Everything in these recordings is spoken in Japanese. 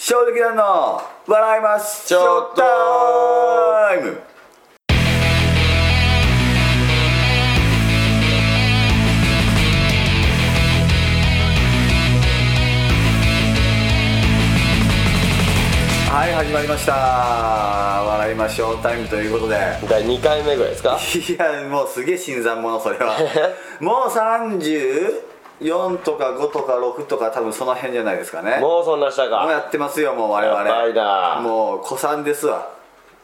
衝撃団の笑います。ちょっと。タイム。はい始まりました。笑いましょうタイムということで。第2回目ぐらいですか？いやもうすげえ新参者それは。もう34とか5とか6とか多分その辺じゃないですかね。ももうそんなしたうかやってますよもう我々。やばいな。もう古参ですわ。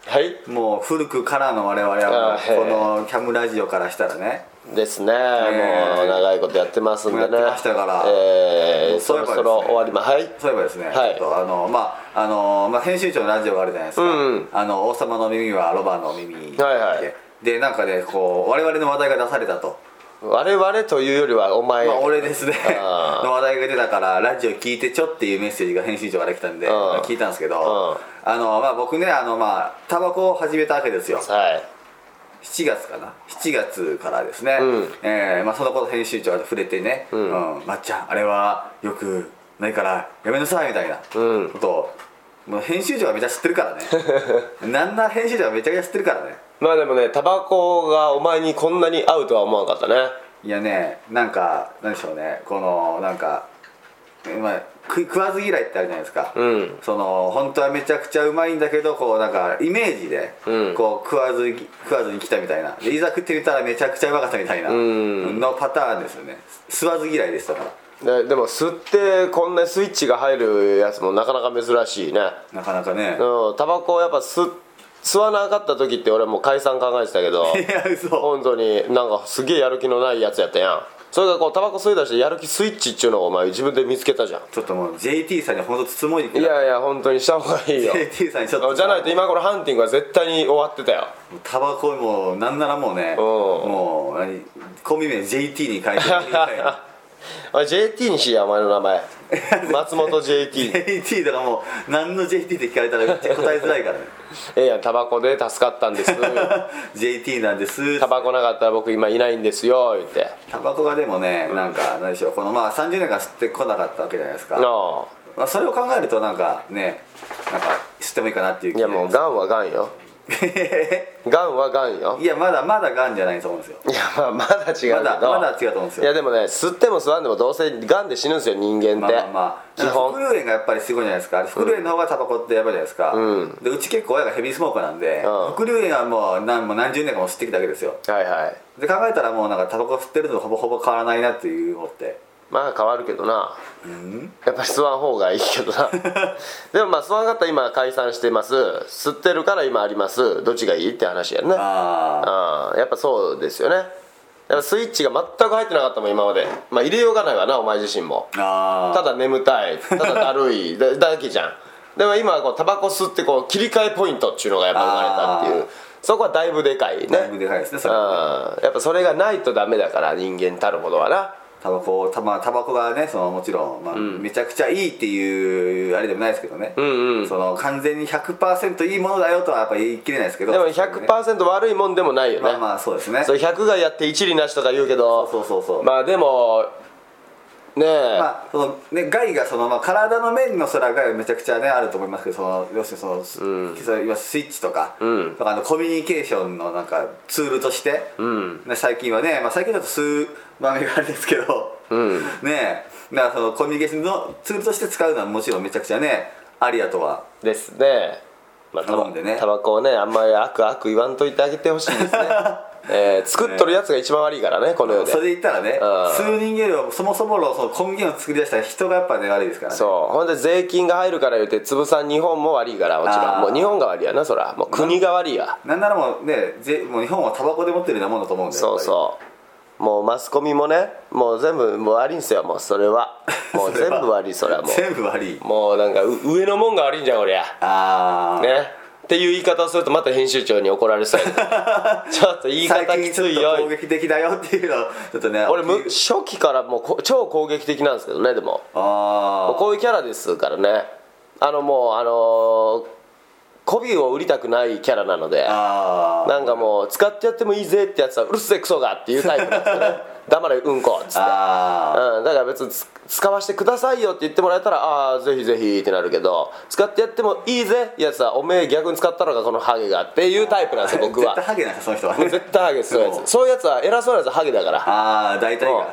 はい。もう古くからの我々はこのキャムラジオからしたらね。ですね、もう長いことやってますんでね。もうやってましたから。えー、もうそういえばそろそろ終わりまはい。そういえばですね、はい。ちょっとあのまああの、まあ、編集長のラジオがあるじゃないですか「うんあの王様の耳はロバの耳」はいはい。でなんかねこう我々の話題が出されたと、我々というよりはお前、まあ、俺ですね。の話題が出たからラジオ聞いてちょっていうメッセージが編集長から来たんでうん。聞いたんですけどうあの、まあ、僕ねあのまあタバコを始めたわけですよ。はい。7月かな？7月からですね、うん。えーまあ、そのこと編集長が触れてね「ん。うんまっちゃんあれはよくないからやめなさい」みたいなうん。ことをもう編集長はめちゃ知ってるからね。なんな編集長はめちゃくちゃ知ってるからねまあでもねタバコがお前にこんなに合うとは思わなかったね。いやねなんかなんでしょうね。このなんか、まあ、食い食わず嫌いってあるじゃないですか、うん。その本当はめちゃくちゃうまいんだけどこうなんかイメージで、うん。こう食わず食わずに来たみたいな。でいざ食ってみたらめちゃくちゃうまかったみたいなうん。のパターンですよね。吸わず嫌いでしたから。ででも吸ってこんなスイッチが入るやつもなかなか珍しいね。なかなかね。うんタバコやっぱ吸吸わなかった時って俺もう解散考えてたけど いや嘘。本当になんかすげえやる気のないやつやったやん。それがこうタバコ吸い出してやる気スイッチっていうのをお前自分で見つけたじゃん。ちょっともう JT さんに本当つつもりいやいや本当にした方がいいよ。JT さんにちょっと。じゃないと今頃ハンティングは絶対に終わってたよ。タバコもうなんならもうねうん。もう何？コンビ名 JT に変えてるみたいな おい JT にしやお前の名前。松本 JT JT とかもう何の JT って聞かれたらめっちゃ答えづらいからね。ええやんタバコで助かったんです。JT なんです。タバコなかったら僕今いないんですよ言って。タバコがでもねなんか何でしょうこのまあ30年間吸ってこなかったわけじゃないですか、なあ。まあ、それを考えるとなんかねなんか吸ってもいいかなっていう気いやもうガンはガンよ ガンはガンよ。いやまだまだがんじゃないと思うんですよ。いやまあまだ違うけど。まだまだ違うと思うんですよ。いやでもね吸っても吸わんでもどうせガンで死ぬんですよ人間って、まあまあまあ。基本。副流炎がやっぱりすごいじゃないですか。副流炎の方がタバコってやばいじゃないですか、うん。でうち結構親がヘビースモーカーなんで、うん。副流炎はもう何もう何十年間も吸ってきたわけですよはいはいで考えたらもうなんかタバコ吸ってるのとほぼほぼ変わらないなっていう思ってまあ変わるけどな。うん？やっぱり吸わん方がいいけどな。でもまあ吸わんかったら今解散してます。吸ってるから今あります。どっちがいいって話やんねあああやっぱそうですよね。スイッチが全く入ってなかったもん今まで。まあ入れようがないわなお前自身も。ただ眠たい。ただだるい。だ だけじゃん。でも今はこうタバコ吸ってこう切り替えポイントっていうのがやっぱ生まれたっていう。そこはだいぶでかいね。だいぶでかいですねそれやっぱそれがないとダメだから人間たるものはなタバコたまあタバコがねそのもちろん、まあん。めちゃくちゃいいっていうあれでもないですけどね、うんうん。その完全に100%いいものだよとはやっぱ言い切れないですけど。でも100%悪いもんでもないよね、まあまあそうですね。そう100がやって一理なしとか言うけど。そうそうそうそう。まあでもねえ、まあそのね、害がその、まあ、体の面の空がめちゃくちゃねあると思いますけどその要するにその、うん。スイッチとか,、うん。とかあのコミュニケーションのなんかツールとして、うん。ね、最近はね、まあ、最近だと数場面があるんですけど、うん。ねだからそのコミュニケーションのツールとして使うのはもちろんめちゃくちゃねありやとはですね。まあタバ飲んでね。タバコをねあんまり悪悪言わんといてあげてほしいですね えー作っとるやつが一番悪いからねこの世で。それで言ったらねうん。数人よりもそもそものその根源を作り出した人がやっぱね悪いですからね。そう。ほんで税金が入るから言うて潰さん日本も悪いからもちろんもう日本が悪いやなそら。もう国が悪いやなんならもうねぜもう日本はタバコで持ってるようなもんだと思うんでそうそう。もうマスコミもねもう全部もう悪いんすよもう それは。もう全部悪いそれはも全部悪い。うもうなんかう上のもんが悪いんじゃんこりゃああねっていう言い方をするとまた編集長に怒られそうや ちょっと言い方きついよ。攻撃的だよっていうのをちょっとね俺む初期からもうこ超攻撃的なんですけどねでも。あもうこういうキャラですからね。あのもうあのー媚びを売りたくないキャラなのでなんかもう使ってやってもいいぜってやつはうるせえクソがっていうタイプなんですよね。黙れうんこっつって。あうん、だから別につ使わせてくださいよって言ってもらえたらああぜひぜひってなるけど使ってやってもいいぜやつはおめえ逆に使ったのかこのハゲがっていうタイプなんですよ僕は。絶対ハゲなんですよその人は。絶対ハゲそ ういうやつそういうやつは偉そうなやつはハゲだから。ああ大体うん。が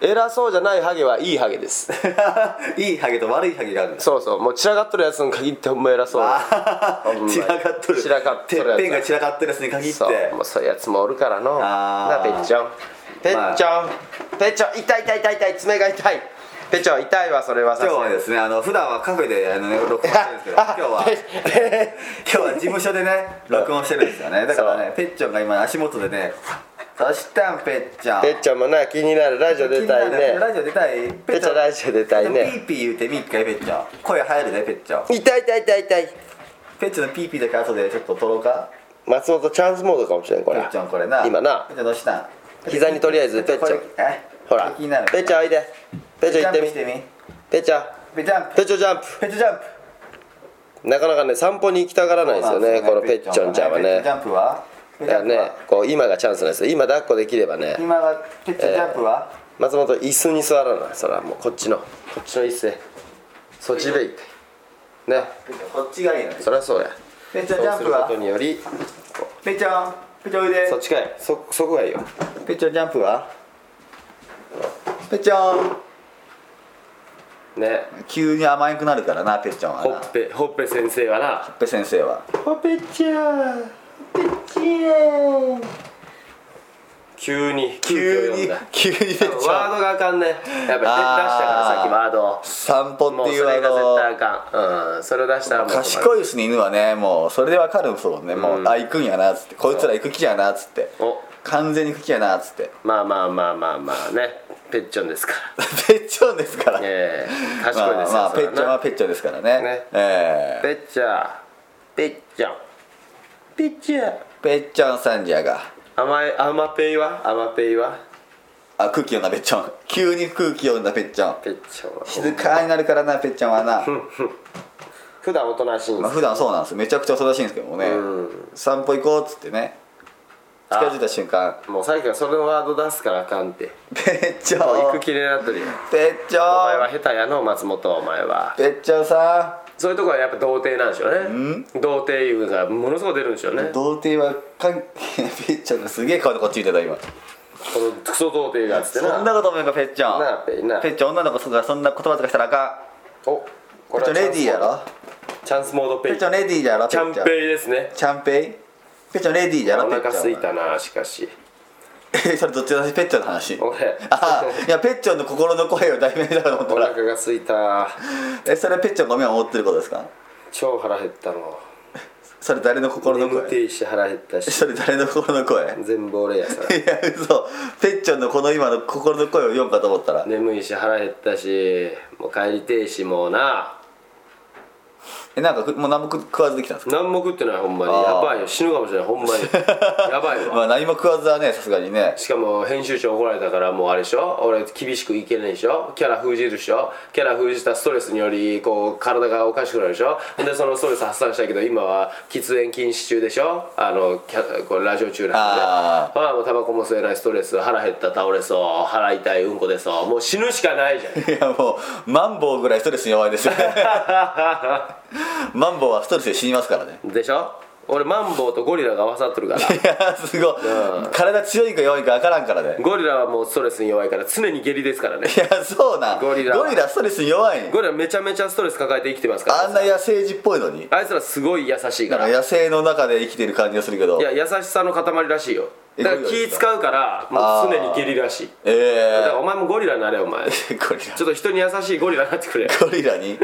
偉そうじゃないハゲはいいハゲです。いいハゲと悪いハゲがあるそうそうもう散らかっとるやつに限ってほんま偉そう散らかっとる。散らかっとるやつ。てっぺんが散らかってるやつに限って。そうもうそういうやつもおるからの。なあペッチョン。ペッチョン、ペッチョン痛い痛い痛い痛い爪が痛い。ペッチョン痛いわそれは。今日はですねあの普段はカフェであの、ね、録音してるんですけど今日は 今日は事務所でね録音してるんですよね。だからねペッチョンが今足元でねそしたんペッチョンペッチョンもな気になる。ラジオ出たいね。ラジオ出たい。ペッチョンラジオ出たいね。ピーピー言うてみっかいペッチョン声入るねペッチョン痛い痛い痛い痛い。ペッチョンのピーピーだけ後でちょっと撮ろうか。松本チャンスモードかもしれんこれ。ペッチョンこれな。今な。ペッチョンどうしたん膝にとりあえずペッチョンこれえ？ほら。気になる。ペッチョンおいで。ペッチョン行ってみ。ジャンプしてみ。ペッチョンペッチョンペッチョンジャンペッチョンジャンプ。プなかなかね散歩に行きたがらないですよねこのペッチョンちゃんはね。ペッチョンジャンプはだからねこう今がチャンスなんですよ。今抱っこできればね。今はペッチジャンプは、松本椅子に座らない。そらもうこっちのこっちの椅子でそっちで行ってねこっちがいいのそりゃそうや。ペッチそうするこョンジャンプはとによりこペッチョンペッチョンおいうで。そっちかいそそこがいいよ。ペッチョンジャンプは？ペッチョン。ね。急に甘くなるからなペッチョンはな。ほっぺほっぺ先生はな。ペ先生は。ほっぺちゃんぺちゃん急に急に急にペッチワードがあかんねやっぱり出したからさっきワード。を散歩もうっていうそれが絶対ああかん。うんそれを出したらもう。の賢いですね犬はね。もうそれでわかるんですもんねもう、うん。あ行くんやなっつって。こいつら行く気やなっつって。お。完全に行く気やなっつって。まあまあまあまあまあね。ペッチョンですから。ペッチョンですから。ええ賢いですよまあ、まあペッチョンはペッチョンですからね。ね。ええ。ペッチャー。ペッチョンペッチャー。ペッチョンさんじゃが。甘い甘ペイは？甘ペイは？あ空気読んだペッチョン。急に空気読んだペッチョン。ペッチョンは。静かになるからなペッチョンはな。普段おとなしいんです。まあ普段そうなんです。めちゃくちゃおとなしいんですけどもね。うん。散歩行こうっつってね。近づいた瞬間。もうさっきからそのワード出すからあかんって。ペッチョン。もう行く気になってるよペッチお前は下手やの松本お前は。ペッチョンさそういうとこはやっぱ童貞なんでしょうね。童貞いうのがものすごく出るんでしょうね。ん童貞は関係ないペッチョンがすげえ顔でこっち見てた今。このクソ童貞がっつってな。そんなこと思うかペッチョンなあペッチョン女の子がそんな言葉とかしたらあかおんペッチョンレディーやろ？チャンスモード。ペイ。ペッチョンレディーやろチャンペイですね。チャンペイ？ペッチョンレディーやろお腹ペッチョンすいたなしかし。えそれどっちの話？ペッチョンの話。俺あいやペッチョンの心の声を題名だと思った。おら腹がすいた。えそれはペッチョンが今思ってることですか？超腹減ったの。それ誰の心の眠て声いし腹減ったし。それ誰の心の声？全部俺やさいや嘘。ペッチョンのこの今の心の声を読むかと思ったら。眠いし腹減ったしもう帰りてえしもうなえなんかふもう何も食わずできたんですか？何も食ってないほんまに。やばいよ。死ぬかもしれないほんまに。やばいわ。まあ何も食わずはねさすがにね。しかも編集長怒られたからもうあれでしょ？俺厳しくいけないでしょ？キャラ封じるでしょ？キャラ封じたストレスによりこう体がおかしくなるでしょ？でそのストレス発散したけど今は喫煙禁止中でしょ？あのキャこれラジオ中なんで。あああもうタバコも吸えないストレス腹減った倒れそう腹痛いうんこでそうもう死ぬしかないじゃん。いやもうマンボウぐらいストレスに弱いですよ マンボウはストレスで死にますからね。でしょ？俺マンボウとゴリラが合わさっとるから。いやすごい、うん。体強いか弱いか分からんからね。ゴリラはもうストレスに弱いから常に下痢ですからね。いやそうなん。ゴリラストレスに弱い。んゴリラめちゃめちゃストレス抱えて生きてますから。あんな野生児っぽいのに。あいつらすごい優しいから。野生の中で生きてる感じがするけど。や優しさの塊らしいよ。えだから気使うからもう常に下痢らしい。えだからお前もゴリラになれお前。ち えゴリょっと人に優しいゴリラになってくれ。ラゴリラに？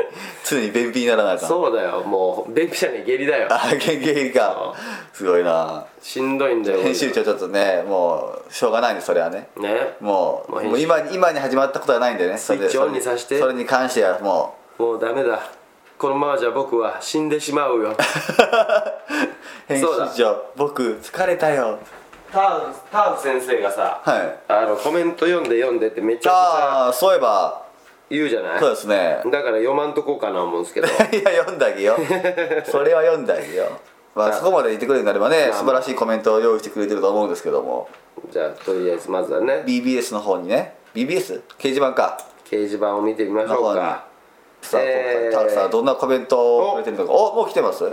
常に便秘にならなあかん。そうだよもう。便秘じゃねえ下痢だよ。あ元気か。すごいな。しんどいんだよ編集長ちょっとねもうしょうがないんでそれはね。ね。もうもう今に今に始まったことはないんでね。それでスイッチオンにさして。それに関してはももうダメだ。このままじゃ僕は死んでしまうよ。う 編集そうだ。長僕疲れたよターフタ先生がさ、はい。あのコメント読んで読んでってめちゃくちゃそういえば。言うじゃない？そうですね。だから読まんとこうかな思うんですけど。いや読んであげよう。それは読んであげよう。まあそこまで言ってくれるんであればねまあ素晴らしいコメントを用意してくれてると思うんですけども。じゃあとりあえずまずはね。BBS の方にね。BBS? 掲示板か。掲示板を見てみましょうか。さあえー。今回さあどんなコメントをくれてるのか。おもう来てます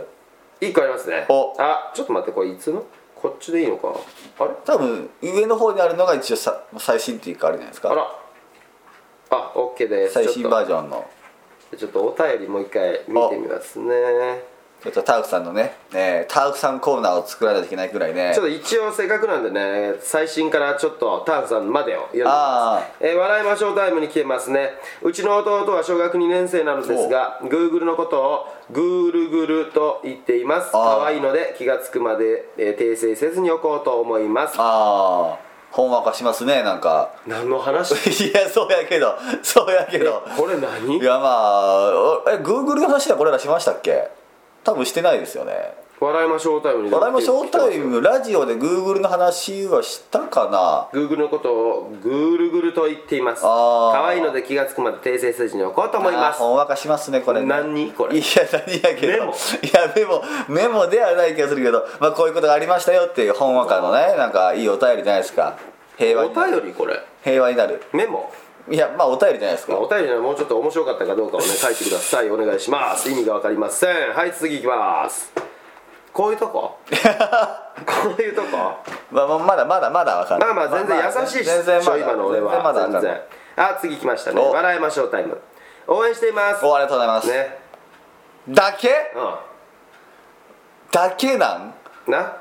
？1個ありますね。お。あちょっと待ってこれいつの？こっちでいいのか？あれ？多分上の方にあるのが一応さ最新っていうかあれじゃないですか。あら。あ OK です。最新バージジョンの。ちょっとお便りもう一回見てみますねちょっとタウクさんのね、えータウクさんコーナーを作らないといけないくらいね。ちょっと一応せっかくなんでね最新からちょっとターフさんまでを読んでます、えー笑いましょうタイムに来てますね。うちの弟は小学2年生なのですが Google のことをグールグルと言っています。可愛いので気がつくまで、えー訂正せずにおこうと思います。ああ。ほんわかしますねなんか。何の話？いやそうやけど。そうやけど。これ何？いやまあえ Google の話はこれらしましたっけ？多分してないですよね。笑いましょうタイムに笑いましょうタイムラジオで Google の話はしたかな？Google のことをグールグルと言っています。あー。可愛いので気がつくまで訂正せずにおこうと思います。あーほんわかしますねこれね。何これ？いや何やけど。メモ？いやメモ。メモではない気がするけど、まあ、こういうことがありましたよっていうほんわかのねなんかいいお便りじゃないですか。平和お便りこれ。平和になる。メモ？いやまあお便りじゃないですか。まあお便りはもうちょっと面白かったかどうかをね 書いてください。お願いします。意味が分かりません。はい次いきます。こういうとこ？こういうとこ？まあ、まあまだまだまだわかんない。まあまあ全然優しい全然まだ今の俺は。全然あ次来ましたね。お。笑いましょうタイム。応援しています。おありがとうございます、ね。だけ？うだけなんん？な？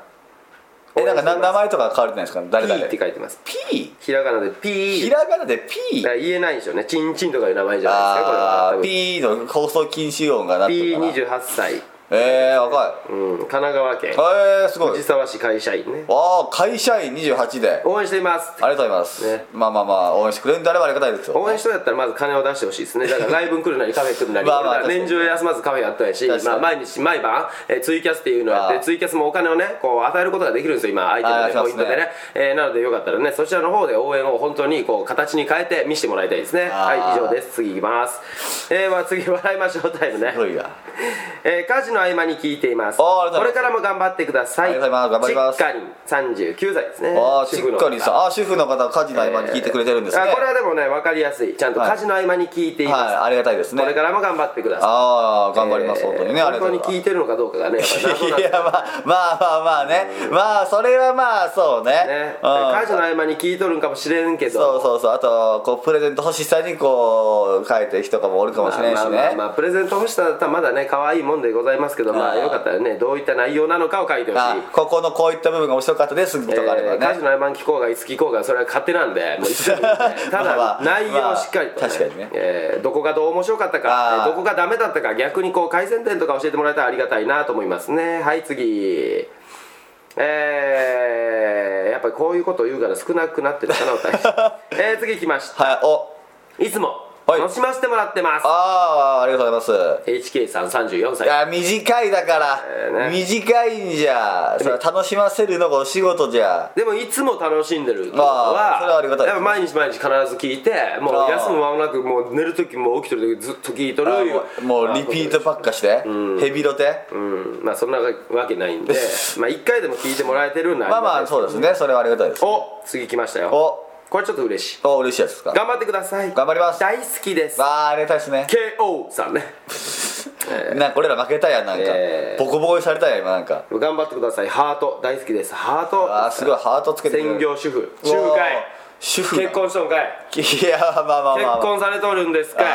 えなんかな名前前とか変われてないですか誰 P 々って書いてます。P? ひらがなで P ひらがなで P? だから言えないんでしょうね。チンチンとかいう名前じゃないですかこれは。P の放送禁止音がなってるかな P28 歳えー、若うん神奈川県。いえー、すごい。藤沢市会社員ね。ああ会社員28で。応援しています。ありがとうございます、ね。まあまあまあ応援してくれるんであればありがたいですよ。応援しとやったらまず金を出してほしいですね。だからライブに来るなりカフェ来るなりまあまあ年中休まずカフェやったやし、まあ、毎日毎晩、えーツイキャスっていうのをやってツイキャスもお金をねこう与えることができるんですよ今アイテムであーやってますね。ポイントでね、えーなのでよかったらねそちらの方で応援を本当にこう形に変えて見せてもらいたいですね。はい以上です。次いきます。えー、まあ次笑いましょうタイムね。えー家事の合間に聞いています。これからも頑張ってください。頑張ります。チッカリン39歳ですね。ああし主婦のっかりさあ主婦の方家事の合間に聞いてくれてるんですね、あこれはでもね分かりやすい。ちゃんとはい。家事の合間に聞いています、はいありがたいですね。これからも頑張ってください。ああ頑張ります、本当にね。ありがとう本当に聞いてるのかどうかがね いやまあまあまあまあね、まあそれはまあそうね。ね。うん。家事の合間に聞いとるんかもしれんけど。そうそうそう。あとこうプレゼント欲しさにこう書いてる人とかもおるかもしれんしね、まあまあまあプレゼント欲しさだったらまだね可愛いもんでございますけどまあよかったらねどういった内容なのかを書いてほしい。あここのこういった部分が面白かったですとかあればね、えー家事の合間に聞こうがいつ聞こうがそれは勝手なんでもう一緒に。ただ内容をしっかりと、ねまあ確かにね。えーどこがどう面白かったあかーどこがダメだったか逆にこう改善点とか教えてもらえたらありがたいなと思いますね。はい次。えー、やっぱりこういうことを言うから少なくなってるかな えー、次来ました。はいお。いつもはい。楽しませてもらってます。ああありがとうございます。HK さん34歳い。や短いだから、えーね。短いんじゃそれは楽しませるのがお仕事じゃ。でもいつも楽しんでるってことはあーそれはありがたいです。やっぱ毎日毎日必ず聞いてもうあー休む間もなくもう寝る時も起きてる時ずっと聞いとるあもうもうリピートばっかして、ヘビロテ。うん。まあそんなわけないんで。まあ1回でも聞いてもらえてるんなまあまあそうですね。それはありがたいです。お次来ましたよ。おこれちょっと嬉しい。お嬉しいやつですか？頑張ってください。頑張ります。大好きです。ああありがたいですね。KO さんね。なんか俺ら負けたやんなんか、えー。ボコボコにされたやん今なんか。頑張ってください。ハート大好きです。ハート。あーすごい。ハートつけて専業主婦。仲介主婦結婚しとんかい。いやまあまあまあ、まあ、結婚されとるんですかい。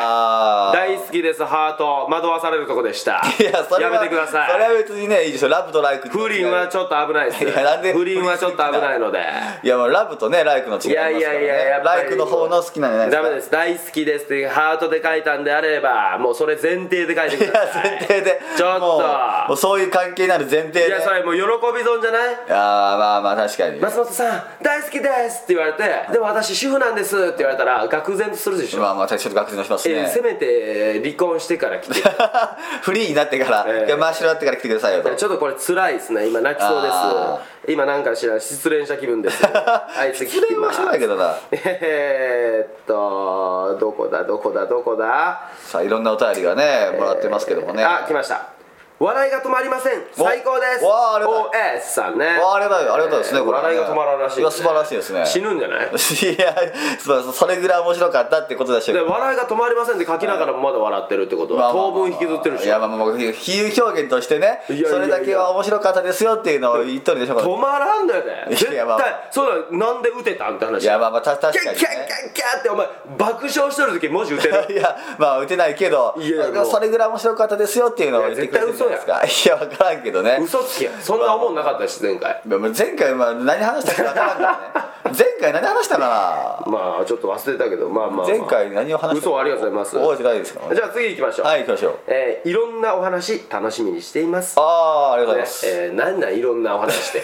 大好きですハート惑わされるとこでした。いやそれはやめてくださそれはい別にねいいですよラブとライク不倫はちょっと危ないです。いやなんで不倫はちょっと危ないので。いやもうラブとねライクの違いますから、ね、いやいやいややライクの方の好きなんじゃないですか。ダメです。大好きですってハートで書いたんであればもうそれ前提で書いていやください。前提で。ちょっと。もうそういう関係になる前提で。いやそれもう喜び損じゃない？いやーまあまあ確かに。松本さん大好きですって言われてでも私主婦なんですって言われたら愕然とするでしょ、まあまあちょっと学生のしますね。えーせめて離婚してから来て。フリーになってから、ええいや真っ白になってから来てくださいよと。ちょっとこれ辛いですね。今泣きそうです。あ今なんか知らん失恋した気分です。はい次失恋はしてないけどな。えーっとどこだどこだどこだ。さあいろんなお便りがねもらってますけどもね、あ来ました笑いが止まりません。最高です。わあありがとう OS さんね。わあありがたいありがたいですねこれはね。笑いが止まらんらしいね。いや素晴らしいですね。死ぬんじゃない？いやそうそれぐらい面白かったってことでしょで笑いが止まりませんって書きながらもまだ笑ってるってことは当分引きずってるしいやまあまあまあ比喩表現としてねそれだけは面白かったですよっていうのを言っとるでしょ止まらんだよねいや絶対まあ。そうだなんで打てたんって話いやまあまあた確かにね。キャッキャッキャッってお前爆笑してる時文字打てるいやまあ打てないけどいやそれぐらい面白かったですよっていうのを言ってくれてですか？いや分からんけどね。嘘つきやそんな思んなかったし前回。まあ前回まあ何話したか分からんからね。前回何話したかまあちょっと忘れたけどまあまあ、まあ、な前回何を話した嘘ありがとうございます。覚えてないですか？じゃあ次行きましょう。はい行きましょう。えーいろんなお話楽しみにしています。ああありがとうございねます、えー、なんなんいろんなお話って。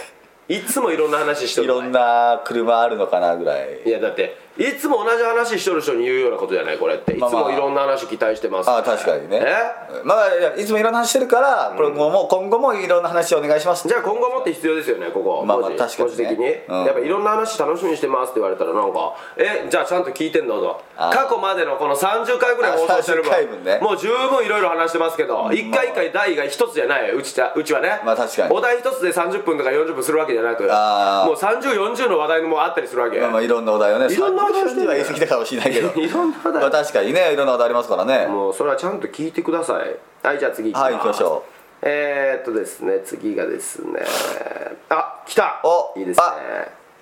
いつもいろんな話しとる。いろんな車あるのかなぐらい。いやだっていつも同じ話しとる人に言うようなことじゃないこれって。いつもいろんな話期待してます。ああ確かにね。え？まあいやいつもいろんな話してるから、これ今後も今後もいろんな話お願いします。じゃあ今後もって必要ですよねここ。まあまあ確かにね。的に、うん。やっぱいろんな話楽しみにしてますって言われたらなんかえじゃあちゃんと聞いてんの？とあ。過去までのこの30回ぐらい放送してるあ30回分ね。もう十分いろいろ話してますけど一回一回題が一つじゃないうちたうちはね。まあ確かに。お題一つで30分とか40分するわけじゃなくもう3040の話題もあったりするわけ。まあまあいろんなお題をねいろんなお題してる30は言い過ぎたかもしれないけど。いろんなお題。まあ確かにねいろんなお題ありますからね。もうそれはちゃんと聞いてください。はいじゃあ次いきますはい行きましょえー、っとですね次がですね。あ来た。おいいですね。あ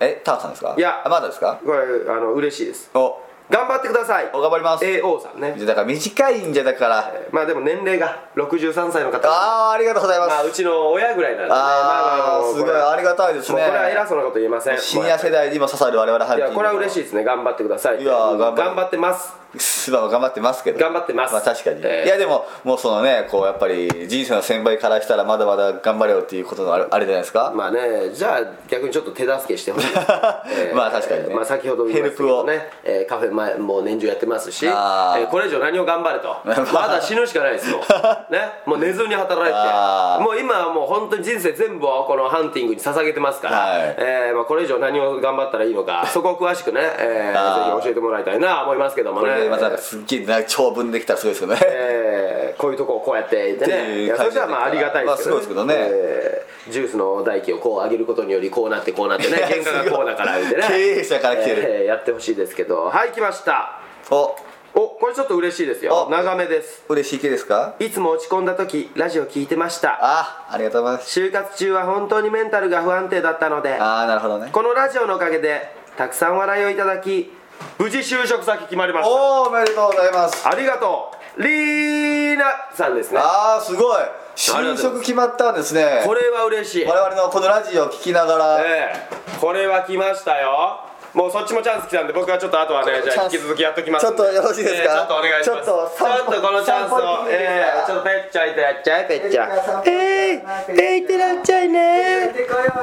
えターさんですか？いや。あまだですか？これあの嬉しいです。お頑張ってください。お頑張ります。AO さんね。だから短いんじゃだから。まあでも年齢が63歳の方。ああありがとうございます、まあうちの親ぐらいなんでね。まああもうすごい。あ。りがたいですね。これは偉そうなこと言えません。シニア世代にも刺さる我々いやこれは嬉しいですね。頑張ってください。いや頑張ってますまあ頑張ってますけど。頑張ってます。まあ確かに、えー。いやでももうそのねこうやっぱり人生の先輩からしたらまだまだ頑張れよっていうことのあれあれじゃないですか、まあねじゃあ逆にちょっと手助けしてほしい。で す、まあ確かにね。まあ先ほど言いましたけどね、えーカフェ前もう年中やってますし、えあー。ーこれ以上何を頑張れと。まだ死ぬしかないですもん ね？もう寝ずに働いて。もう今はもう本当に人生全部をこのハンティングに捧げてますから、はい。えーまあ、これ以上何を頑張ったらいいのかそこを詳しくね、えーぜひ教えてもらいたいな思いますけどもこねまたなんかすっげえな長文できたらすごいですけどね、えーこういうとこをこうやって言ってねいそれじゃまあありがたいですけど,、まあすごいですけどね。えージュースの代金をこう上げることによりこうなってこうなってね 原価がこうだから言ってね。経営者から来てる。えーやってほしいですけど。はい来ました。お。おこれちょっと嬉しいですよ。お。長めです。嬉しい系ですか？いつも落ち込んだ時ラジオ聞いてました。あありがとうございます。就活中は本当にメンタルが不安定だったのでああなるほどね。このラジオのおかげでたくさん笑いをいただき無事就職先決まりました。おおおめでとうございます。ありがとう。リーナさんですね。ああすごい。就職決まったんですね。これは嬉しい。我々のこのラジオを聞きながら、ええ。これは来ましたよもうそっちもチャンス来たんで僕はちょっとあとはねじゃあ引き続きやっときますちょっとよろしいですか？ええちょっとお願いします。ちょっとちょっとこのチャンスをええちょっとペッチャいってらっちゃいペッチャえええいってらっちゃいね。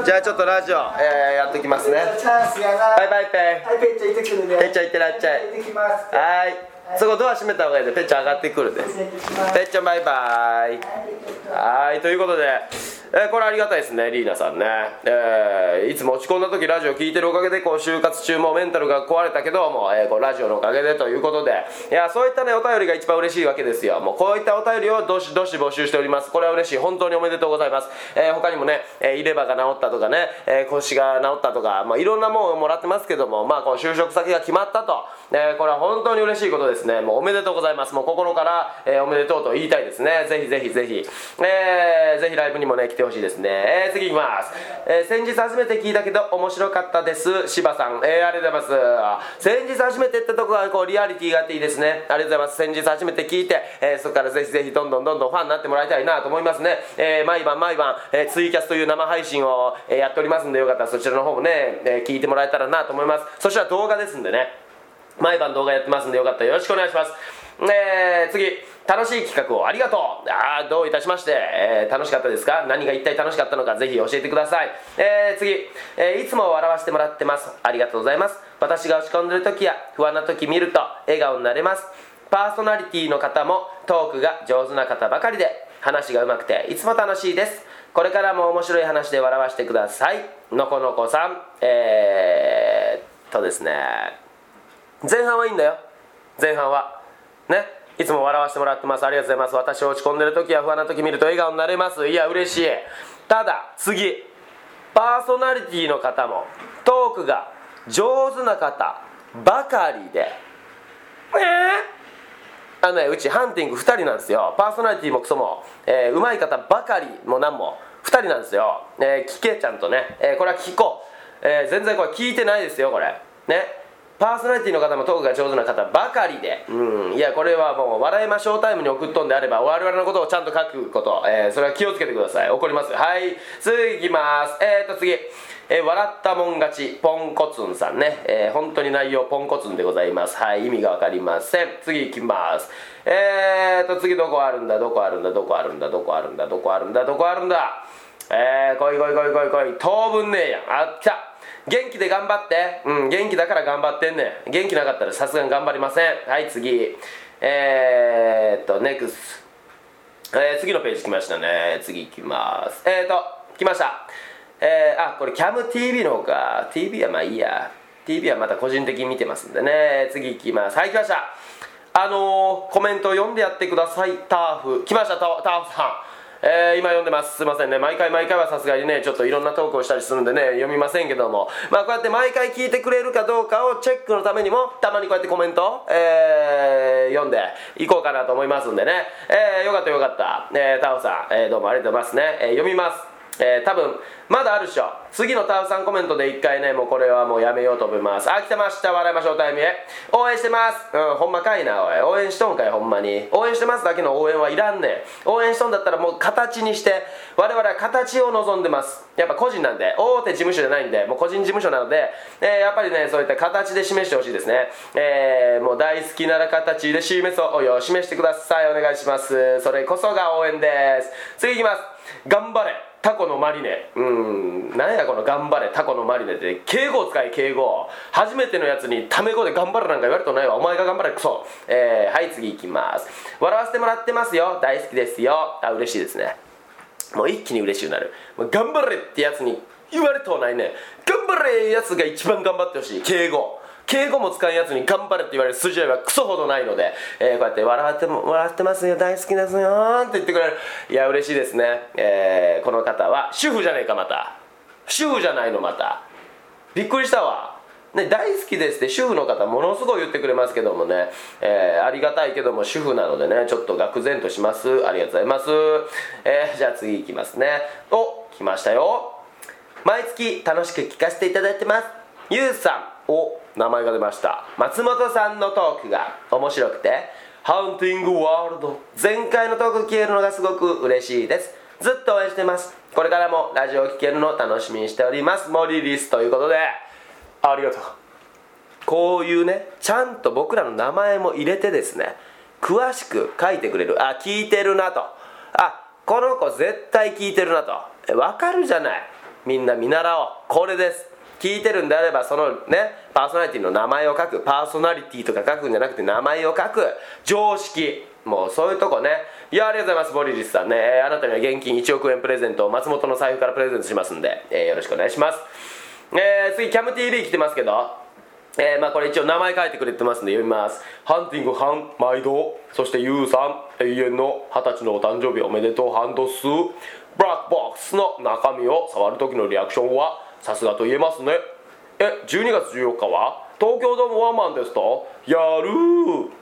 じゃあちょっとラジオええやっときますね。チャンスやなバイバイ。ペはいペッチャ行ってくるね。ペッチャいってらっちゃい。行ってきますはい。そこドア閉めた方がいいでペッチョ上がってくるでペッチョバイバイ。はいということで、えーこれありがたいですねリーナさんね、えーいつも落ち込んだ時ラジオ聞いてるおかげでこう就活中もメンタルが壊れたけども、えーこうラジオのおかげでということで。いやそういったねお便りが一番嬉しいわけですよ。もうこういったお便りをどしどし募集しております。これは嬉しい。本当におめでとうございます、えー他にもね、えー入れ歯が治ったとかね、えー腰が治ったとか、まあ、いろんなもんをもらってますけどもまあこう就職先が決まったと、えーこれは本当に嬉しいことですね。もうおめでとうございます。もう心から、えーおめでとうと言いたいですね。ぜひぜひぜひ、えーぜひライブにもね来てほしいですね、えー次いきます、えー先日初めて聞いたけど面白かったです。柴さん、えーありがとうございます。先日初めてってとこがこうリアリティがあっていいですね。ありがとうございます。先日初めて聞いて、えーそこからぜひぜひどんどんどんどんファンになってもらいたいなと思いますね、えー毎晩毎晩、えーツイキャスという生配信を、えーやっておりますんでよかったらそちらの方もね、えー聞いてもらえたらなと思います。そしたら動画ですんでね。毎晩動画やってますんでよかったらよろしくお願いします。えー次楽しい企画をありがとう。あどういたしまして、えー楽しかったですか？何が一体楽しかったのかぜひ教えてください、えー次、えーいつも笑わせてもらってます。ありがとうございます。私が落ち込んでる時や不安な時見ると笑顔になれます。パーソナリティの方もトークが上手な方ばかりで話が上手くていつも楽しいです。これからも面白い話で笑わせてください。のこのこさん。えー、っとですね。前半はいいんだよ。前半は。ね。いつも笑わせてもらってます。ありがとうございます。私落ち込んでる時や不安な時見ると笑顔になれます。いや嬉しい。ただ次。パーソナリティの方もトークが上手な方ばかりで。えー、あのねうちハンティング2人なんですよ。パーソナリティもクソも、えー、上手い方ばかりも何も。2人なんですよ、えー聞けちゃんとね、えーこれは聞こう、えー全然これ聞いてないですよこれ。ね。パーソナリティの方もトークが上手な方ばかりで、うん、いやこれはもう笑いましょうタイムに送っとんであれば我々のことをちゃんと書くこと、えーそれは気をつけてください。怒ります。はい。次いきます。えー、っと次、えー笑ったもん勝ちポンコツンさんね、えー本当に内容ポンコツンでございます。はい。意味が分かりません。次いきます。えー、っと次どこあるんだ？どこあるんだ？どこあるんだ？どこあるんだ？どこあるんだ？どこあるんだ？えー、来い来い来い来い来い。当分ねえやん。あ来た。元気で頑張って。うん元気だから頑張ってんねん。元気なかったらさすがに頑張りません。はい次。えー、っと NEXT えー次のページ来ましたね。次行きます。えーと来ました。えーあこれ CAMTV の方か。TV はまあいいや。TV はまた個人的に見てますんでね。次行きます。はい来ました。あのーコメント読んでやってください。ターフ。来ましたターフさん。えー今読んでます。すいませんね。毎回毎回はさすがにねちょっといろんなトークをしたりするんでね読みませんけども。まあこうやって毎回聞いてくれるかどうかをチェックのためにもたまにこうやってコメント、えー読んでいこうかなと思いますんでね、えーよかったよかった、えータオさん、えーどうもありがとうございますね、えー読みます。えー多分まだあるっしょ。次のタウさんコメントで一回ねもうこれはもうやめようと思います。あ来てました。笑いましょう。タイムへ。応援してます。うんほんまかいなおい。応援しとんかいほんまに。応援してますだけの応援はいらんねん。応援しとんだったらもう形にして我々は形を望んでます。やっぱ個人なんで。大手事務所じゃないんでもう個人事務所なので、えーやっぱりねそういった形で示してほしいですね。えーもう大好きなら形で示そう。よ示してください。お願いします。それこそが応援です。次いきます。頑張れ。タコのマリネ。うん。何やこの頑張れ。タコのマリネって敬語を使い敬語。初めてのやつにタメ語で頑張れなんか言われたないわ。お前が頑張れクソ。えー、はい次いきます。笑わせてもらってますよ。大好きですよ。あ嬉しいですね。もう一気に嬉しくなる。頑張れってやつに言われとないね。頑張れやつが一番頑張ってほしい。敬語。敬語も使うやつに頑張れって言われる筋合いはクソほどないので、えーこうやって笑っても笑ってますよ大好きですよって言ってくれる。いや嬉しいですね、えーこの方は主婦じゃねえかまた。主婦じゃないのまた。びっくりしたわ。ね、大好きですって主婦の方ものすごい言ってくれますけどもね、えーありがたいけども主婦なのでねちょっと愕然とします。ありがとうございます、えーじゃあ次いきますね。お来ましたよ。毎月楽しく聞かせていただいてます。ゆうさん。お。名前が出ました。松本さんのトークが面白くてハンティングワールド前回のトーク聞けるのがすごく嬉しいです。ずっと応援してます。これからもラジオ聞けるのを楽しみにしております。森リリスということでありがとう。こういうねちゃんと僕らの名前も入れてですね詳しく書いてくれる。あ聞いてるなと。あこの子絶対聞いてるなと。えわかるじゃない。みんな見習おう。これです。聞いてるんであればそのねパーソナリティの名前を書くパーソナリティとか書くんじゃなくて名前を書く常識。もうそういうとこね。いやありがとうございますボリリスさんね、えーあなたには現金1億円プレゼントを松本の財布からプレゼントしますんで、えーよろしくお願いします。えー次キャム TV 来てますけど。えーまあこれ一応名前書いてくれてますんで読みます。ハンティングハン毎度そしてユウさん永遠の二十歳のお誕生日おめでとうハンドス。ブラックボックスの中身を触る時のリアクションはさすがと言えますね。え12月14日は？東京ドームワンマンですと？やる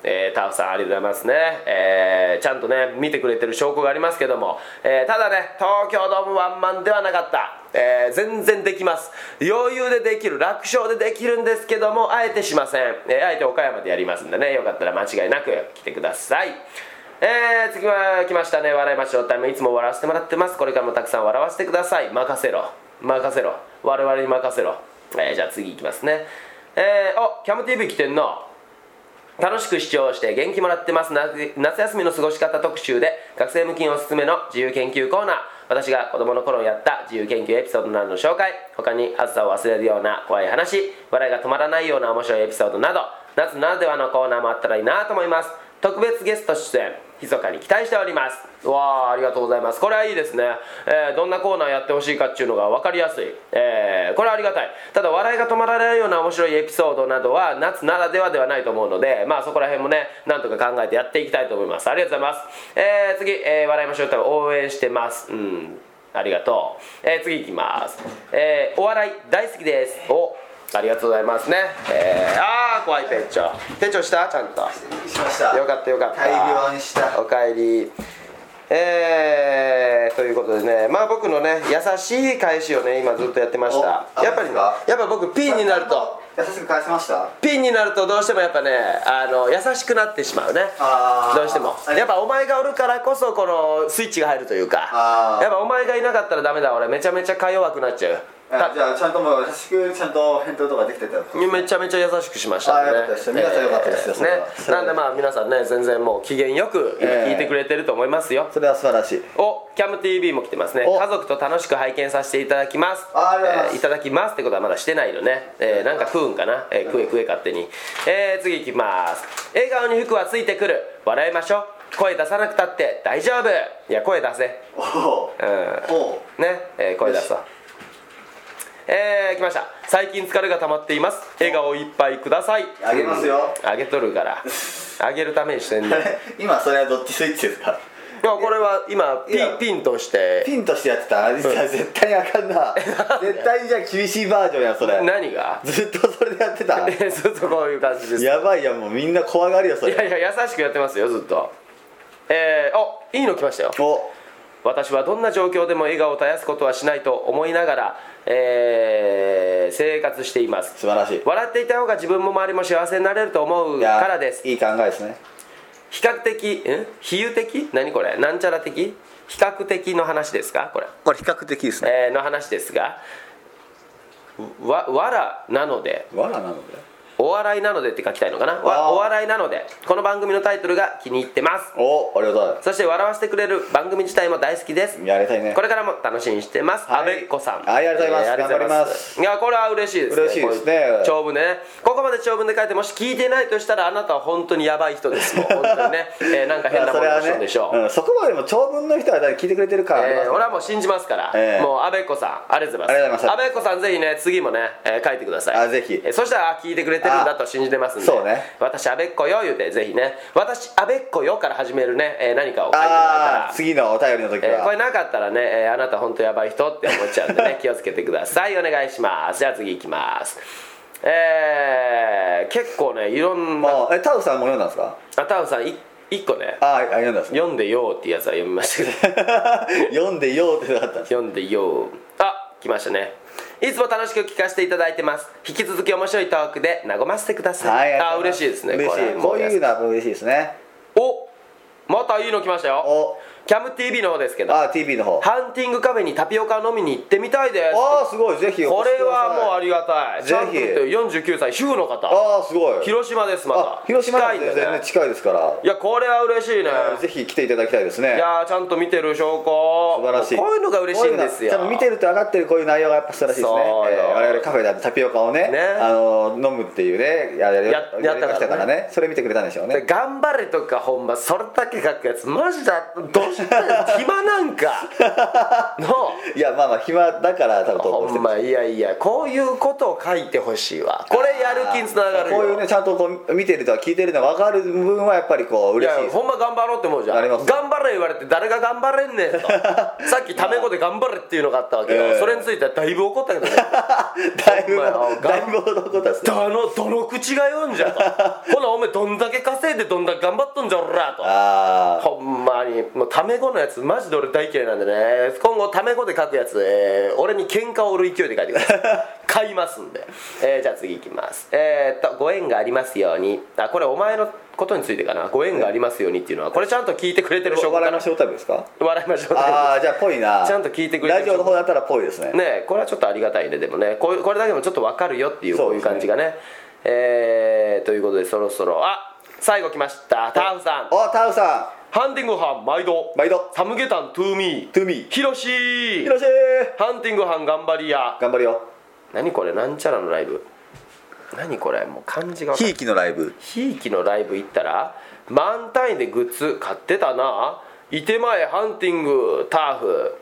えー、タフさんありがとうございますね、えーちゃんとね見てくれてる証拠がありますけども、えーただね東京ドームワンマンではなかった、えー全然できます。余裕でできる楽勝でできるんですけどもあえてしません、えーあえて岡山でやりますんでね。よかったら間違いなく来てください。えー、次は来ましたね。笑いましょう。タイムいつも笑わせてもらってます。これからもたくさん笑わせてください。任せろ。任せろ。我々に任せろ、えーじゃあ次いきますね。えー、おキャム TV 来てんな楽しく視聴して元気もらってます。夏夏休みの過ごし方特集で学生向きにおすすめの自由研究コーナー。私が子供の頃やった自由研究エピソードなどの紹介。他に暑さを忘れるような怖い話笑いが止まらないような面白いエピソードなど。夏ならではのコーナーもあったらいいなと思います。特別ゲスト出演。密かに期待しております。わあありがとうございます。これはいいですね、えーどんなコーナーやってほしいかっていうのが分かりやすい、えーこれはありがたい。ただ笑いが止まらないような面白いエピソードなどは夏ならではではないと思うのでまあそこら辺もねなんとか考えてやっていきたいと思います。ありがとうございます、えー次、えー笑いましょう多分応援してます。うんありがとう、えー次いきます、えお笑い大好きです。おありがとうございますね。えー、ああ怖い店長。店長した？ちゃんと。しました。よかったよかった。大量にした。おかえり。えー、ということでね。まあ僕のね優しい返しをね今ずっとやってました。おやっぱりやっぱ僕ピンになると。優しく返しました？ピンになるとどうしてもやっぱねあの優しくなってしまうね。どうしても。やっぱお前がおるからこそこのスイッチが入るというか。やっぱお前がいなかったらダメだ。俺めちゃめちゃか弱くなっちゃうあじゃあちゃんともう優しくちゃんと返答とかできてためちゃめちゃ優しくしましたね。皆さんよかったですよね。なんでまあ皆さんね全然もう機嫌よく今聞いてくれてると思いますよ、それは素晴らしい。おキャム TV も来てますね。お。家族と楽しく拝見させていただきます。あえーいただきますってことはまだしてないのね、えーなんか食うんかな、えー食え食え勝手に、えー次いきます。笑顔に服はついてくる。笑いましょう。声出さなくたって大丈夫。いや声出せ。おおうん。ね、えー声出そうえー、来ました。最近疲れが溜まっています。笑顔いっぱいください。あげますよ。うん。あげとるから。あげるためにしてんね 今それはどっちスイッチですか？これは今ピピンとして。ピンとしてやってた。じゃあ絶対あかんな。絶対じゃあ厳しいバージョンやそれ。何が？ずっとそれでやってた？え ずっとこういう感じです。やばいやもうみんな怖がるよそれ。いやいや優しくやってますよずっと。えー、おいいの来ましたよ。お。私はどんな状況でも笑顔を絶やすことはしないと思いながら、えー生活しています。素晴らしい。笑っていた方が自分も周りも幸せになれると思うからです。いい考えですね。比較的ん？比喩的？何これ？なんちゃら的？比較的の話ですか？これ、これ比較的ですね。えーの話ですが。わわらなので。わらなので？お笑いなのでって書きたいのかな？お笑いなので。この番組のタイトルが気に入ってます。おありがとうござい。まそして笑わせてくれる番組自体も大好きです。すやりたいね。これからも楽しみにしてます、はい。阿部っ子さん。はいありがとうございます。頑張ります。いやこれは嬉しいですね。嬉しいですね。長文でね。ここまで長文で書いてもし聞いてないとしたらあなたは本当にヤバい人です。もう本当にね、えーなんか変なものをしでしょう、うん、そこまでも長文の人は聞いてくれてるか俺はもう信じますから、ええもう阿部っ子さんありがとうございます。阿部っ子さんぜひね次もね、えー書いてください。あぜひ。えーそしたらあ聞いてくれてるんだと信じてますんで。そうね。私阿部っ子よ言うてぜひね。私阿部っ子よから始めるね、えー何かを書いてもらえたら。ああ次のお便りの時は、えーこれなかったらね、えーあなた本当やばい人って思っちゃうんでね 気をつけてください。お願いします。じゃあ次いきます。えー、結構ねいろんなもうえタウさんも読んだんですか？あタウさんい一個ね。ああ読んだんですね。読んでよっていうやつは読みましたけど。読んでよってなかったんです読んでよあ来ましたねいつも楽しく聞かせていただいてます。引き続き面白いトークで和ませてください、あ嬉しいですね嬉しい。れこういうのは嬉しいですね。おまたいいの来ましたよ。おキャム TV の方ですけど。ああ TV の方。ハンティングカフェにタピオカ飲みに行ってみたいです。ああすごい。ぜひこれはもうありりがたい。ぜひ。ちゃんと49歳主婦の方。ああすごい。広島ですまあた広島近いんでね。で全然近いですから。いやこれは嬉しいね。えーぜひ来ていただきたいですね。いやーちゃんと見てる証拠。素晴らしい。こういうのが嬉しいんですよ。見てると上がってるこういう内容がやっぱ素晴らしいですね。えー我々カフェでタピオカをねね。あの飲むっていうねややややったからね。ねそれ見てくれたんでしょうでね頑張れとかほんまそれだけ書くやつマジだ。どうして暇なんか？の？いやまあまあ暇だから多分投ほ稿してまいやいやこういうことを書いてほしいわ。これやる気につながるよ。こういうねちゃんとこう見てるとか聞いてるの分かる部分はやっぱりこうい嬉しいです。やほんま頑張ろうって思うじゃん。頑張れ言われて誰が頑張れんねんと。さっきタメ語で頑張れっていうのがあったわけよ、ええそれについてはだいぶ怒ったけどね。だいぶだいぶ驚くことですね。どのどの口が言うんじゃと。ほなお前どんだけ稼いでどんだけ頑張っとんじゃおらと。あほんまに。もうタメ語のやつマジで俺大嫌いなんでね。今後タメ語で書くやつ、えー俺に喧嘩を売る勢いで書いてください。買いますんで、えーじゃあ次いきます。えーっとご縁がありますように。あこれお前のことについてかな。ご縁がありますようにっていうのはこれちゃんと聞いてくれてる証拠かな。あ笑いましょうタイプですか？笑いましょうああじゃあぽいな。ちゃんと聞いてくれてるラジオの方だったらぽいですね。ねこれはちょっとありがたいね。でもねここれだけでもちょっと分かるよっていうこういう感じがね。えー、ということでそろそろ。あ最後来ました。ターフさん。あタウさハンティング班毎度。毎度。サムゲタントゥーミー。んトゥーミー。ヒロシひろしハンティング班頑張りや。頑張るよ。何これ？なんちゃらのライブ？何これ？もう漢字がひいきのライブ。ひいきのライブ行ったら満単位でグッズ買ってたな。いてまえハンティングターフ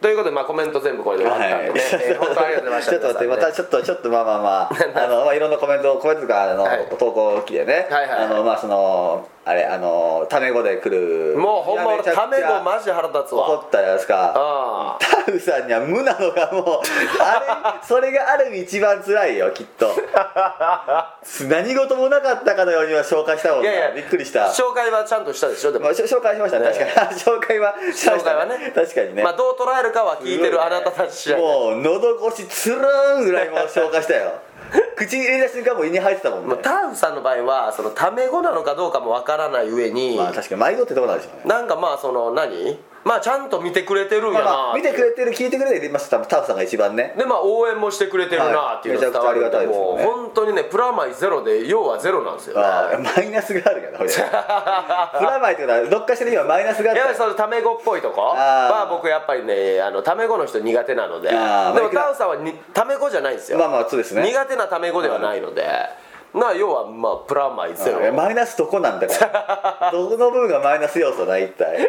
ということで、まあ、コメント全部これで終わったんでね、えー本当ありがとうございました。ちょっと待ってまたちょっとちょっとまあまあまあ あの、まあ、いろんなコメントコメントとかあの、はい。投稿機でね、はいはいはい。あのまあそのあれあのタメ語で来る。もうほんまタメ語マジで腹立つ怒わったじゃないですかタウさんには無なのがもうあれそれがある意味一番辛いよきっと。何事もなかったかのようには紹介したもんな。いやいやびっくりした。紹介はちゃんとしたでしょでも。まあ、紹介しましたねね確かに。紹介は紹介はね。確かにね、まあどう捉えるかは聞いてるあなたたち次第でもう喉越しつるーんぐらいもう紹介したよ。口に入れた瞬間もう胃に入ってたもんね。もうターフさんの場合はそのタメ語なのかどうかもわからない上に、まあ確かに毎度ってとこなんでしょうね。なんかまあその何？まあちゃんと見てくれてるんやな、まあ見てくれてる聞いてくれてるます多分タフさんが一番ねでまあ応援もしてくれてるなっていうのが伝わるんで、はいめちゃくちゃありがたいですよねもう本当にねプラマイゼロで要はゼロなんですよねマイナスがあるからこれプラマイってことはどっかしらにはマイナスがあったやっぱりそのタメ語っぽいとこあーは僕やっぱりねあのタメ語の人苦手なのででもタウさんはにタメ語じゃないんですよ、まあまあそうですね苦手なタメ語ではないので、な要はまあプラマイゼロ。マイナスどこなんだから。どの部分がマイナス要素だ一体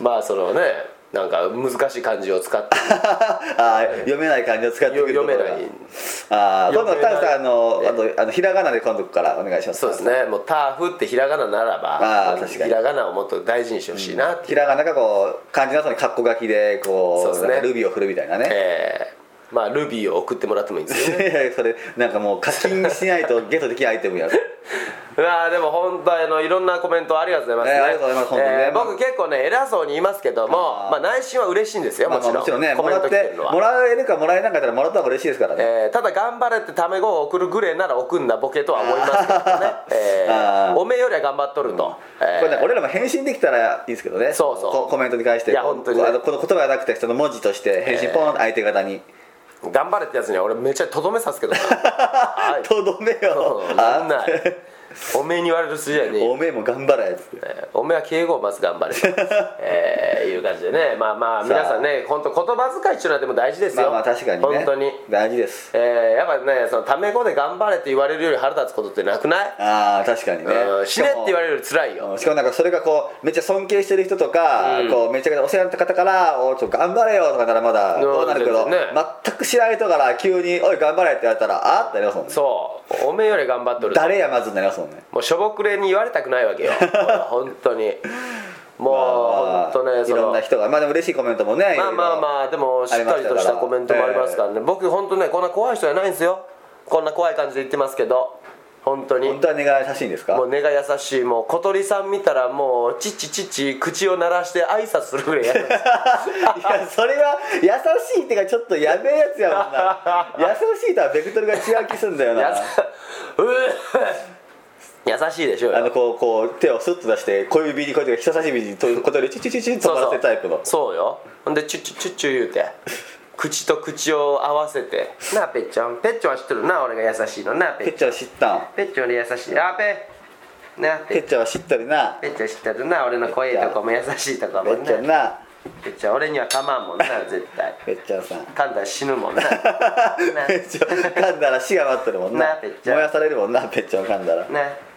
まあそのねなんか難しい漢字を使って。ああ読めない漢字を使って読めない。ああ今度読めない。タフさんあのえ？あとあのひらがなで今度からお願いします。そうですね。もうターフってひらがなならばあー確かに。ひらがなをもっと大事にしてほしいなう。ひらがながこう漢字の後にカッコ書きでこうそうですね。ルビーを振るみたいなね。えーまあルビーを送ってもらってもいいんですよね。それなんかもう課金しないとゲットできないアイテムや うわーでも本当あのいろんなコメントありがとうございます、ね。えーありがとうございます本当にね。えー僕結構ね偉そうに言いますけどもまあ内心は嬉しいんですよまあもちろん,、まあもちろんねもらってもらえるかもらえなかったらもらった方が嬉しいですからね。えーただ頑張れってタメ語を送るぐらいなら送んなボケとは思いますけどね、えーおめえよりは頑張っとると、えー。これね俺らも返信できたらいいですけどね。そうそう。こコメントに返していや本当に。ねこの言葉じゃなくてその文字として返信ポンと相手方に頑張れってやつには俺めっちゃとどめさすけど とどめよ。うんなんない おめえに言われる筋合いねえおめえも頑張れっつって。えーおめえは敬語をまず頑張れ。えーいう感じでね。まあまあ皆さんね本当言葉遣いっていうのはでも大事ですよ。まあまあ確かにね。本当に。大事です。えーやっぱねそのタメ語で頑張れって言われるより腹立つことってなくない、ああ確かにね。うん死ねって言われるるより辛いよ。しかもなんかそれがこうめっちゃ尊敬してる人とか、うん。こうめちゃくちゃお世話になった方から「おいちょっと頑張れよ」とかならまだうんどうなるけど、ね。全く知らない人から急に「おい頑張れ」って言われたら「あっ?」ってなりますもんね。そうおめえより頑張っとる誰やまずになりますもんねもうしょぼくれに言われたくないわけよ。本当に。もう、まあ本当ねいろんな人が。まあでも嬉しいコメントもねまあまあまあでもしっかりとしたコメントもありますからね、僕本当ねこんな怖い人じゃないんですよ。こんな怖い感じで言ってますけど本当に。本当は願い優しいんですか？もう根が優しい。もう小鳥さん見たらもうチッチチッチ口を鳴らして挨拶するぐらいやる いやそれは優しいってかちょっとやべえやつやもんな。優しいとはベクトルが違う気すんだよな。優しい。でしょうよ。あのこうこう手をスッと出して小指にこうやって人差し指にと小手でチュチュチュチュッと止まらせるタイプの。そうよ。ほんでチュッチュチュッチュ言うて口と口を合わせて「なあぺっちゃんぺっちゃんは知ってるな俺が優しいのなあぺっちゃんペッチャは知った。んぺっちゃん俺優しい。あぺなあぺペッチャは知ったりな。ぺっちゃん知ってるな俺の声とかも優しいとかもペッチャねな。ぺっちゃん俺には構わんもんな絶対。ペッチャさん。噛んだら死ぬもんな。な ペッチャ噛んだら死が待ってるもんな。なペッチャ燃やされるもんなペッチャを噛んだら。ね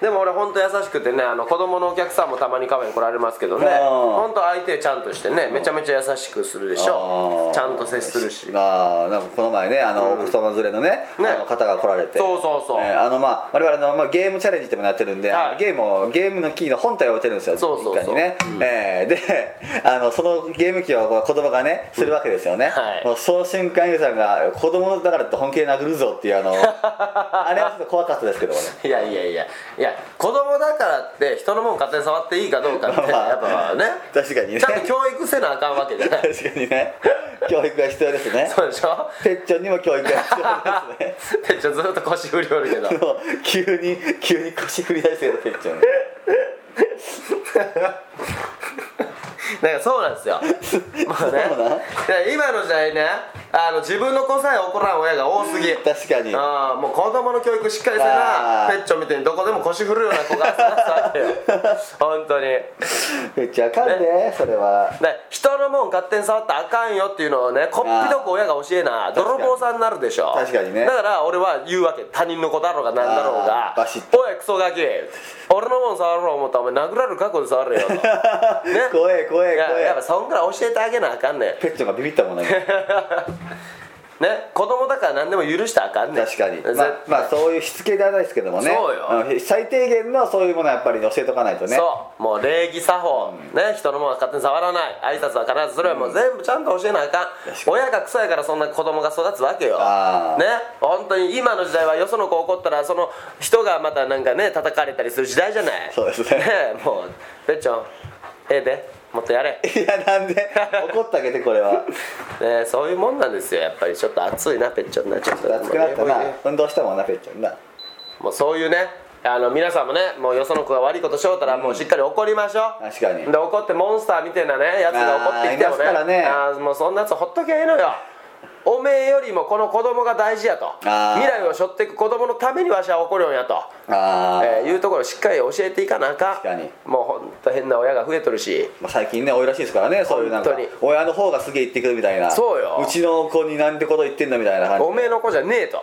でも俺本当優しくてねあの子供のお客さんもたまにカフェに来られますけどね本当相手ちゃんとしてねめちゃめちゃ優しくするでしょ。ちゃんと接するし。あーなんかこの前ねあの、奥様連れのねね。あの方が来られて。そうそうそう。えーあのまあ我々の、まあ、ゲームチャレンジってものやってるんで、はい。ゲームをゲームのキーの本体を置いてるんですよそうそうそう。にね、えーで あのそのゲーム機を子供がねするわけですよね、はい。もうその瞬間ゆうさんが子供だからって本気で殴るぞっていうあの あれはちょっと怖かったですけどもね。いやいやいや。いや子供だからって人のもん勝手に触っていいかどうかってまあやっぱね。確かにね。ちゃんと教育せなあかんわけじゃない。確かにね教育が必要ですね。そうでしょ？てっちゃんにも教育が必要ですね。てっちゃんずっと腰振りおるけど。急に急に腰振り出してるてっち ゃんだからそうなんですよ。もうね今の時代ねあの自分の子さえ怒らん親が多すぎ。確かに。ああもう子供の教育しっかりせなペッチョみたいにどこでも腰振るような子が育つわけよ本当に。てっちゃんあかんね。それは。で人のもん勝手に触ったらあかんよっていうのをねこっぴどく親が教えな。泥棒さんになるでしょ。確かに。ね。だから俺は言うわけ他人の子だろうが何だろうがおいクソガキ俺のもん触ろう思ったらお前殴られる覚悟で触れよと。ね。怖え怖えいや怖えやっぱそんぐらい教えてあげなあかんねん。ペッチョがビビったもん ねね子供だから何でも許したらあかんねん。確かに。絶まあ、まあそういうしつけではないですけどもね。そうよ。ん最低限のそういうものはやっぱり教えとかないとね。そう。もう礼儀作法、ね人のものは勝手に触らない。挨拶は必ずそれはもう全部ちゃんと教えなあかん、親が臭いからそんな子供が育つわけよ。ね。本当に今の時代はよその子怒ったらその人がまたなんかね叩かれたりする時代じゃない。そうですね。ねもうべっちょんええでもっとやれ。いやなんで？怒ってあげてこれは。ねそういうもんなんですよ。やっぱりちょっと熱いなぺっちょんなちょっと熱くなったな。運動したもんなペッチョンな。もうそういうねあの皆さんもねもうよその子が悪いことしようたらもうしっかり怒りましょう、確かに。で怒ってモンスターみたいなねやつが怒ってきてもね。あね。あーもうそんなやつほっときゃいいのよおめえよりもこの子供が大事やと。未来を背負っていく子供のためにわしは怒るんやと、えーいうところをしっかり教えていかなあかもうほんと変な親が増えとるし。まあ、最近ね多いらしいですからね。そういうなんか親の方がすげえ言ってくるみたいな。そうよ。うちの子になんてこと言ってんだみたいな感じおめえの子じゃねえと。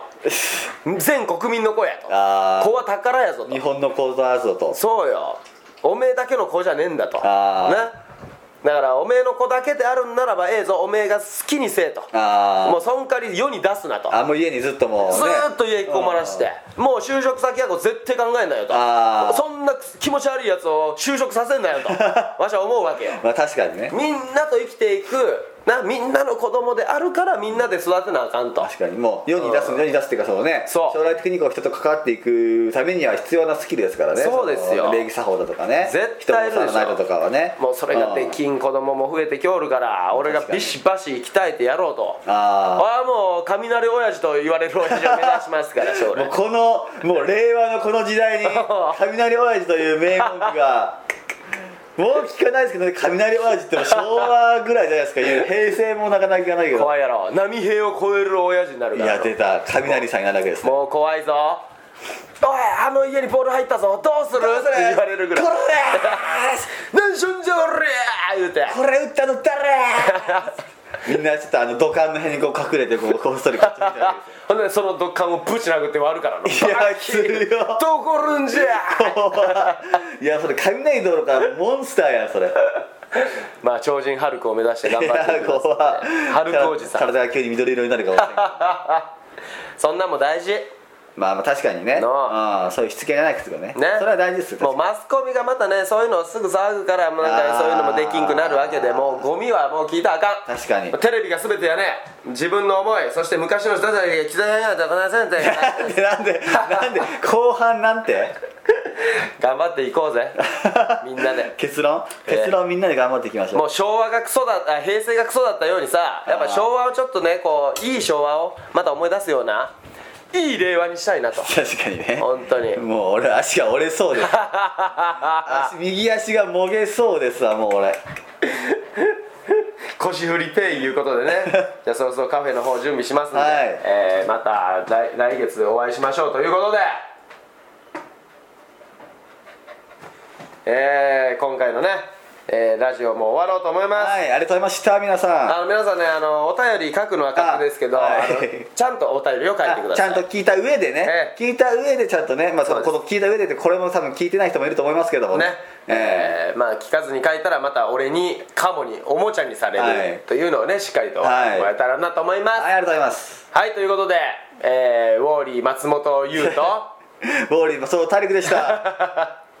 全国民の子やと。子は宝やぞと。日本の講座ぞと。そうよ。おめえだけの子じゃねえんだと。なだからおめえの子だけであるんならばええぞおめえが好きにせえと。あもうそんかり世に出すなと。ああもう家にずっともう、ね、ずーっと家にこもらしてもう就職先はこう絶対考えんなよと。そんな気持ち悪いやつを就職させんなよとわしは思うわけよ。まあ確かにね。みんなと生きていくなみんなの子供であるからみんなで育てなあかんと。確かにもう世に出すうん。世に出すっていうかそのねそう。将来的にこう人と関わっていくためには必要なスキルですからね。そうですよ。の礼儀作法だとかね。絶対人を触らないだとかはね。もうそれができん子供も増えてきおるから俺がビシバシ鍛えてやろうと。あああもう雷親父と言われる親父を目指しますから将来。このもう令和のこの時代に 雷親父という名文句がもう聞かないですけどね雷親父って昭和ぐらいじゃないですか。平成もなかなかいかないけど。怖いやろ。波平を超える親父になるいから。や出た。雷さんになるわけです。ねもう怖いぞ。おいあの家にボール入ったぞ。どうする？って言われるぐらい。こ 何しょんじゃおりゃー！言うて。これ打ったの誰？みんなちょっとあの土管の辺にこう隠れてこうこっそりこっち見てるわけですよ。ほんでそのドッカンをブチ殴って割るからのいやするよどこるんじゃいやそれ雷道路かモンスターやんそれまあ超人ハルクを目指して頑張っていきます怖いハルクおじさん体が急に緑色になるかもしれないそんなんも大事まあまあ確かにね。なあ。あそういうしつけがないですけどね。ね。それは大事です。よもうマスコミがまたねそういうのをすぐ騒ぐからもうなんかそういうのもできんくなるわけでもうゴミはもう聞いたらあかん。確かに。テレビが全てやね。自分の思いそして昔の人たちが刻みやったこなせんてなんでなんでなんで後半なんて？頑張っていこうぜ。みんなで。結論？ええ。結論みんなで頑張っていきましょう。もう昭和がクソだあ平成がクソだったようにさやっぱ昭和をちょっとねこういい昭和をまた思い出すようないい令和にしたいなと。確かにね。本当に。もう俺足が折れそうです。足右足がもげそうですわもう俺。腰振りペイいうことでね。じゃあそろそろカフェの方準備しますんで、はい。えーまた来来月お会いしましょうということで。えー今回のね、えーラジオも終わろうと思います、はいありがとうございました皆さあの皆さんねあのお便り書くのは勝手ですけど、あはい。ちゃんとお便りを書いてくんださい。ちゃんと聞いた上でね、ええ。聞いた上でちゃんとね、まあ、そのこの聞いた上でってこれも多分聞いてない人もいると思いますけどもね。ええ。ーまあ聞かずに書いたらまた俺にカモにおもちゃにされはいるというのをねしっかりともはい。らえたらなと思います、えはいありがとうございます。はい、ということで、えーウォーリー松本優とボ ーリーもそう大陸でした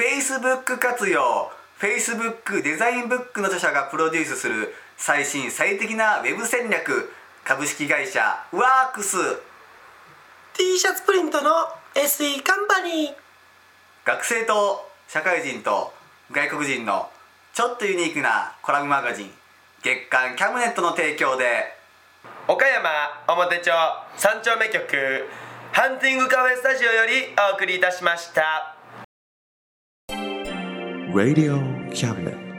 Facebook 活用。Facebook デザインブックの著者がプロデュースする最新最適なウェブ戦略。株式会社ワークス。T シャツプリントの SE カンパニー。学生と社会人と外国人のちょっとユニークなコラムマガジン月刊キャムネットの提供で。岡山表町三丁目局ハンティングカフェスタジオよりお送りいたしました Radio Cabinet.